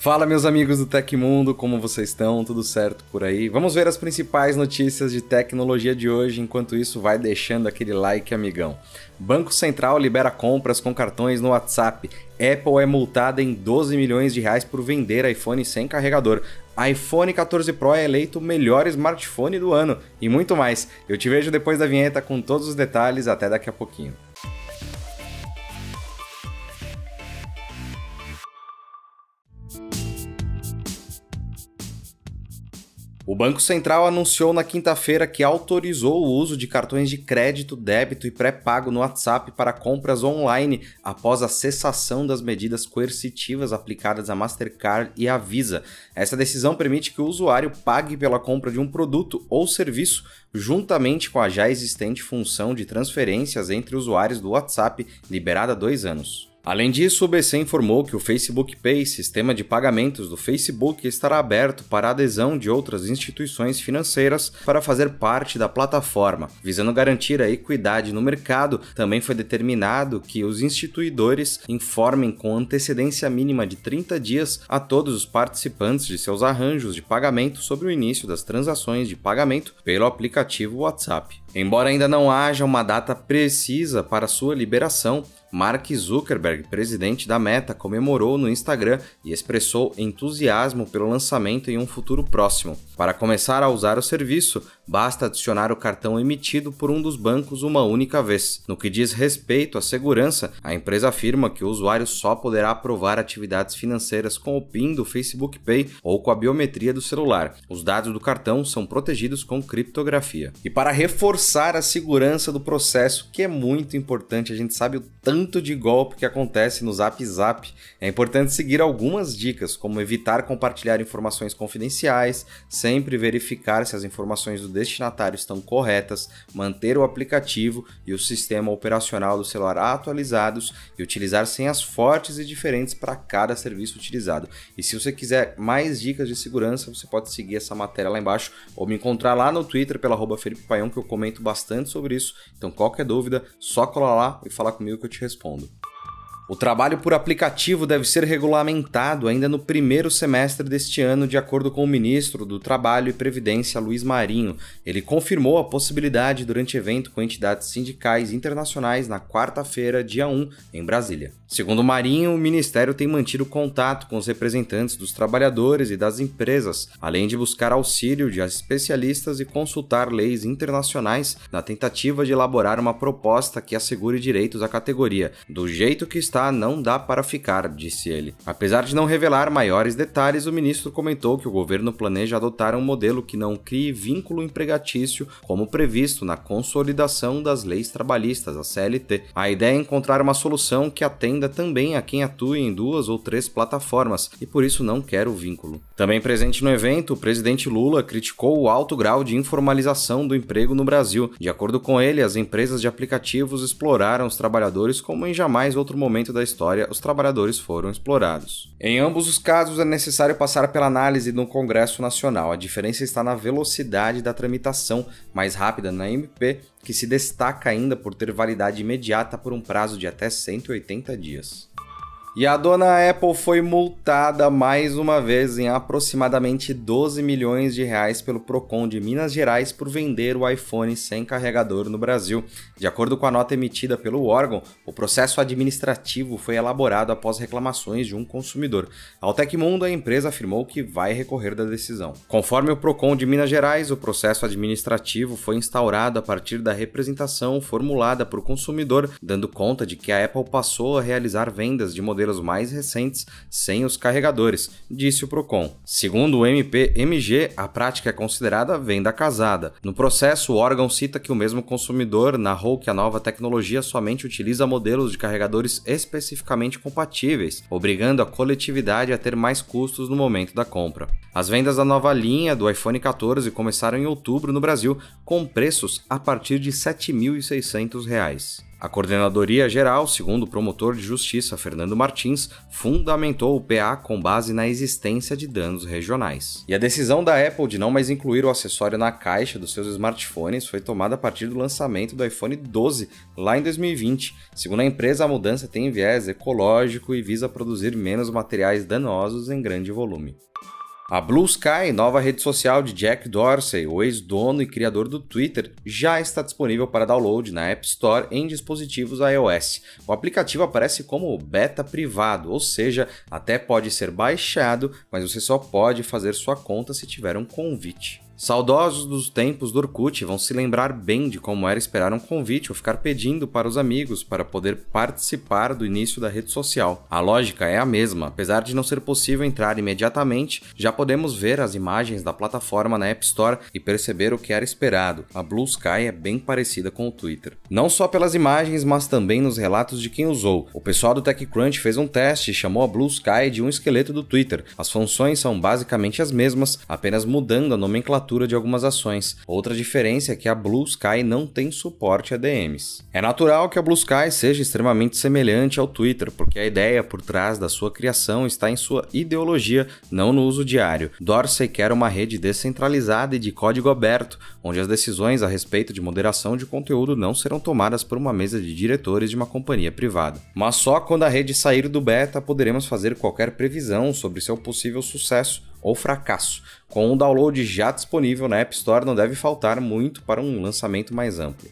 Fala, meus amigos do Tecmundo, como vocês estão? Tudo certo por aí? Vamos ver as principais notícias de tecnologia de hoje. Enquanto isso, vai deixando aquele like, amigão. Banco Central libera compras com cartões no WhatsApp. Apple é multada em 12 milhões de reais por vender iPhone sem carregador. iPhone 14 Pro é eleito o melhor smartphone do ano e muito mais. Eu te vejo depois da vinheta com todos os detalhes. Até daqui a pouquinho. O Banco Central anunciou na quinta-feira que autorizou o uso de cartões de crédito, débito e pré-pago no WhatsApp para compras online após a cessação das medidas coercitivas aplicadas à Mastercard e à Visa. Essa decisão permite que o usuário pague pela compra de um produto ou serviço juntamente com a já existente função de transferências entre usuários do WhatsApp, liberada há dois anos. Além disso, o BC informou que o Facebook Pay, sistema de pagamentos do Facebook, estará aberto para adesão de outras instituições financeiras para fazer parte da plataforma. Visando garantir a equidade no mercado, também foi determinado que os instituidores informem com antecedência mínima de 30 dias a todos os participantes de seus arranjos de pagamento sobre o início das transações de pagamento pelo aplicativo WhatsApp. Embora ainda não haja uma data precisa para sua liberação, Mark Zuckerberg, presidente da Meta, comemorou no Instagram e expressou entusiasmo pelo lançamento em um futuro próximo. Para começar a usar o serviço, basta adicionar o cartão emitido por um dos bancos uma única vez. No que diz respeito à segurança, a empresa afirma que o usuário só poderá aprovar atividades financeiras com o PIN do Facebook Pay ou com a biometria do celular. Os dados do cartão são protegidos com criptografia. E para reforçar a segurança do processo, que é muito importante, a gente sabe o tanto tanto de golpe que acontece no Zap Zap, é importante seguir algumas dicas, como evitar compartilhar informações confidenciais, sempre verificar se as informações do destinatário estão corretas, manter o aplicativo e o sistema operacional do celular atualizados e utilizar senhas fortes e diferentes para cada serviço utilizado. E se você quiser mais dicas de segurança, você pode seguir essa matéria lá embaixo ou me encontrar lá no Twitter pela arroba Felipe Paião, que eu comento bastante sobre isso. Então, qualquer dúvida, só colar lá e falar comigo que eu te respondo. O trabalho por aplicativo deve ser regulamentado ainda no primeiro semestre deste ano, de acordo com o ministro do Trabalho e Previdência, Luiz Marinho. Ele confirmou a possibilidade durante evento com entidades sindicais internacionais na quarta-feira, dia 1, em Brasília. Segundo Marinho, o ministério tem mantido contato com os representantes dos trabalhadores e das empresas, além de buscar auxílio de especialistas e consultar leis internacionais na tentativa de elaborar uma proposta que assegure direitos à categoria. Do jeito que está não dá para ficar, disse ele. Apesar de não revelar maiores detalhes, o ministro comentou que o governo planeja adotar um modelo que não crie vínculo empregatício, como previsto na consolidação das leis trabalhistas, a CLT. A ideia é encontrar uma solução que atenda também a quem atua em duas ou três plataformas e por isso não quer o vínculo. Também presente no evento, o presidente Lula criticou o alto grau de informalização do emprego no Brasil. De acordo com ele, as empresas de aplicativos exploraram os trabalhadores como em jamais outro momento momento da história os trabalhadores foram explorados. Em ambos os casos é necessário passar pela análise no Congresso Nacional. A diferença está na velocidade da tramitação, mais rápida na MP, que se destaca ainda por ter validade imediata por um prazo de até 180 dias. E a dona Apple foi multada mais uma vez em aproximadamente 12 milhões de reais pelo Procon de Minas Gerais por vender o iPhone sem carregador no Brasil. De acordo com a nota emitida pelo órgão, o processo administrativo foi elaborado após reclamações de um consumidor. Ao Tecmundo, a empresa afirmou que vai recorrer da decisão. Conforme o Procon de Minas Gerais, o processo administrativo foi instaurado a partir da representação formulada por consumidor, dando conta de que a Apple passou a realizar vendas de modelos modelos mais recentes sem os carregadores, disse o Procon. Segundo o MP-MG, a prática é considerada venda casada. No processo, o órgão cita que o mesmo consumidor narrou que a nova tecnologia somente utiliza modelos de carregadores especificamente compatíveis, obrigando a coletividade a ter mais custos no momento da compra. As vendas da nova linha do iPhone 14 começaram em outubro no Brasil, com preços a partir de R$ 7.600. A Coordenadoria Geral, segundo o promotor de justiça Fernando Martins, fundamentou o PA com base na existência de danos regionais. E a decisão da Apple de não mais incluir o acessório na caixa dos seus smartphones foi tomada a partir do lançamento do iPhone 12 lá em 2020. Segundo a empresa, a mudança tem viés ecológico e visa produzir menos materiais danosos em grande volume. A Blue Sky, nova rede social de Jack Dorsey, o ex-dono e criador do Twitter, já está disponível para download na App Store em dispositivos iOS. O aplicativo aparece como beta privado, ou seja, até pode ser baixado, mas você só pode fazer sua conta se tiver um convite. Saudosos dos tempos do Orkut vão se lembrar bem de como era esperar um convite ou ficar pedindo para os amigos para poder participar do início da rede social. A lógica é a mesma, apesar de não ser possível entrar imediatamente, já podemos ver as imagens da plataforma na App Store e perceber o que era esperado. A Blue Sky é bem parecida com o Twitter. Não só pelas imagens, mas também nos relatos de quem usou. O pessoal do TechCrunch fez um teste e chamou a Blue Sky de um esqueleto do Twitter. As funções são basicamente as mesmas, apenas mudando a nomenclatura de algumas ações. Outra diferença é que a Blue Sky não tem suporte a DMs. É natural que a Blue Sky seja extremamente semelhante ao Twitter, porque a ideia por trás da sua criação está em sua ideologia, não no uso diário. Dorsey quer uma rede descentralizada e de código aberto, onde as decisões a respeito de moderação de conteúdo não serão tomadas por uma mesa de diretores de uma companhia privada. Mas só quando a rede sair do beta poderemos fazer qualquer previsão sobre seu possível sucesso ou fracasso. Com o download já disponível na App Store, não deve faltar muito para um lançamento mais amplo.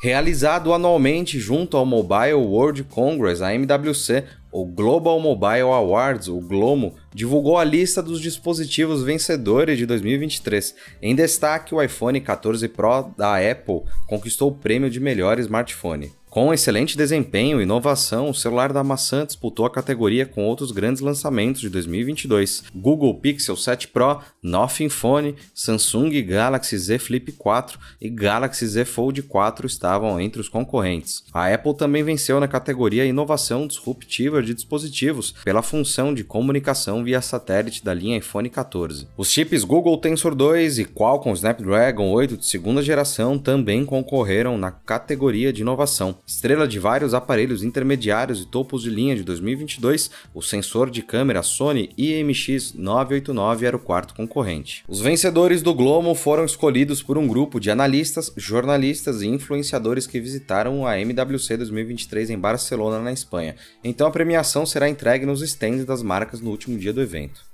Realizado anualmente junto ao Mobile World Congress, a MWC, o Global Mobile Awards, o GLOMO, divulgou a lista dos dispositivos vencedores de 2023. Em destaque, o iPhone 14 Pro da Apple conquistou o prêmio de melhor smartphone. Com excelente desempenho e inovação, o celular da maçã disputou a categoria com outros grandes lançamentos de 2022: Google Pixel 7 Pro, Nothing Phone, Samsung Galaxy Z Flip 4 e Galaxy Z Fold 4 estavam entre os concorrentes. A Apple também venceu na categoria Inovação Disruptiva de Dispositivos pela função de comunicação via satélite da linha iPhone 14. Os chips Google Tensor 2 e Qualcomm Snapdragon 8 de segunda geração também concorreram na categoria de inovação. Estrela de vários aparelhos intermediários e topos de linha de 2022, o sensor de câmera Sony IMX989 era o quarto concorrente. Os vencedores do Glomo foram escolhidos por um grupo de analistas, jornalistas e influenciadores que visitaram a MWC 2023 em Barcelona, na Espanha. Então a premiação será entregue nos stands das marcas no último dia do evento.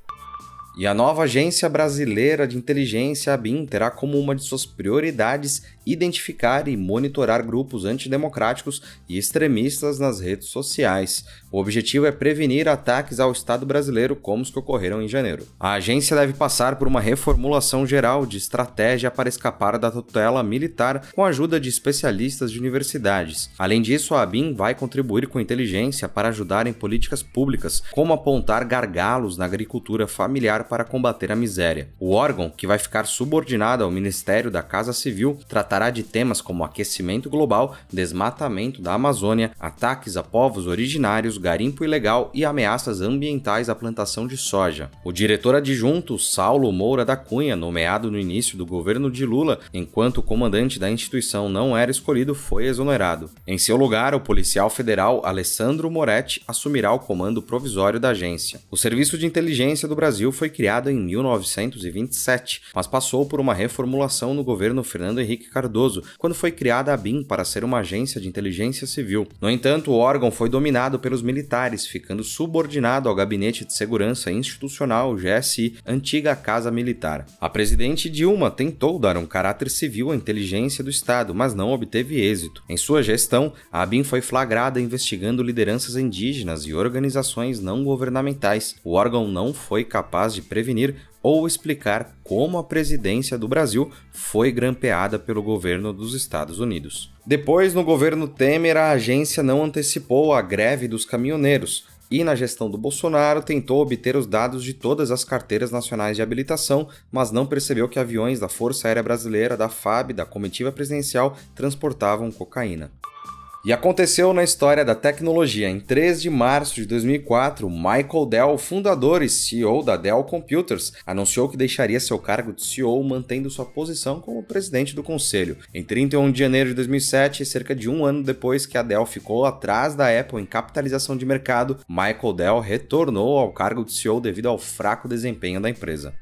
E a nova Agência Brasileira de Inteligência, a BIM, terá como uma de suas prioridades identificar e monitorar grupos antidemocráticos e extremistas nas redes sociais. O objetivo é prevenir ataques ao Estado brasileiro como os que ocorreram em janeiro. A agência deve passar por uma reformulação geral de estratégia para escapar da tutela militar com a ajuda de especialistas de universidades. Além disso, a BIM vai contribuir com inteligência para ajudar em políticas públicas, como apontar gargalos na agricultura familiar para combater a miséria. O órgão, que vai ficar subordinado ao Ministério da Casa Civil, tratará de temas como aquecimento global, desmatamento da Amazônia, ataques a povos originários, garimpo ilegal e ameaças ambientais à plantação de soja. O diretor adjunto, Saulo Moura da Cunha, nomeado no início do governo de Lula, enquanto comandante da instituição não era escolhido, foi exonerado. Em seu lugar, o policial federal Alessandro Moretti assumirá o comando provisório da agência. O Serviço de Inteligência do Brasil foi criado em 1927, mas passou por uma reformulação no governo Fernando Henrique Cardoso, quando foi criada a BIM para ser uma agência de inteligência civil. No entanto, o órgão foi dominado pelos militares, ficando subordinado ao Gabinete de Segurança Institucional, GSI, antiga Casa Militar. A presidente Dilma tentou dar um caráter civil à inteligência do Estado, mas não obteve êxito. Em sua gestão, a ABIN foi flagrada investigando lideranças indígenas e organizações não governamentais. O órgão não foi capaz de prevenir ou explicar como a presidência do Brasil foi grampeada pelo governo dos Estados Unidos. Depois, no governo Temer, a agência não antecipou a greve dos caminhoneiros e, na gestão do Bolsonaro, tentou obter os dados de todas as carteiras nacionais de habilitação, mas não percebeu que aviões da Força Aérea Brasileira, da FAB, da comitiva presidencial, transportavam cocaína. E aconteceu na história da tecnologia. Em 3 de março de 2004, Michael Dell, fundador e CEO da Dell Computers, anunciou que deixaria seu cargo de CEO mantendo sua posição como presidente do conselho. Em 31 de janeiro de 2007, cerca de um ano depois que a Dell ficou atrás da Apple em capitalização de mercado, Michael Dell retornou ao cargo de CEO devido ao fraco desempenho da empresa.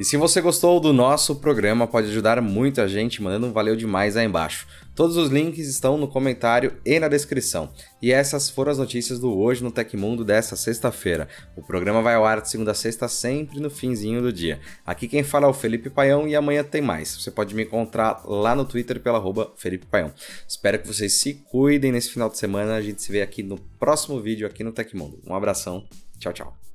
E se você gostou do nosso programa, pode ajudar muito a gente mandando um valeu demais aí embaixo. Todos os links estão no comentário e na descrição. E essas foram as notícias do Hoje no Tecmundo dessa sexta-feira. O programa vai ao ar de segunda a sexta, sempre no finzinho do dia. Aqui quem fala é o Felipe Paião e amanhã tem mais. Você pode me encontrar lá no Twitter pela arroba Felipe Paião. Espero que vocês se cuidem nesse final de semana. A gente se vê aqui no próximo vídeo aqui no Tecmundo. Um abração. Tchau, tchau.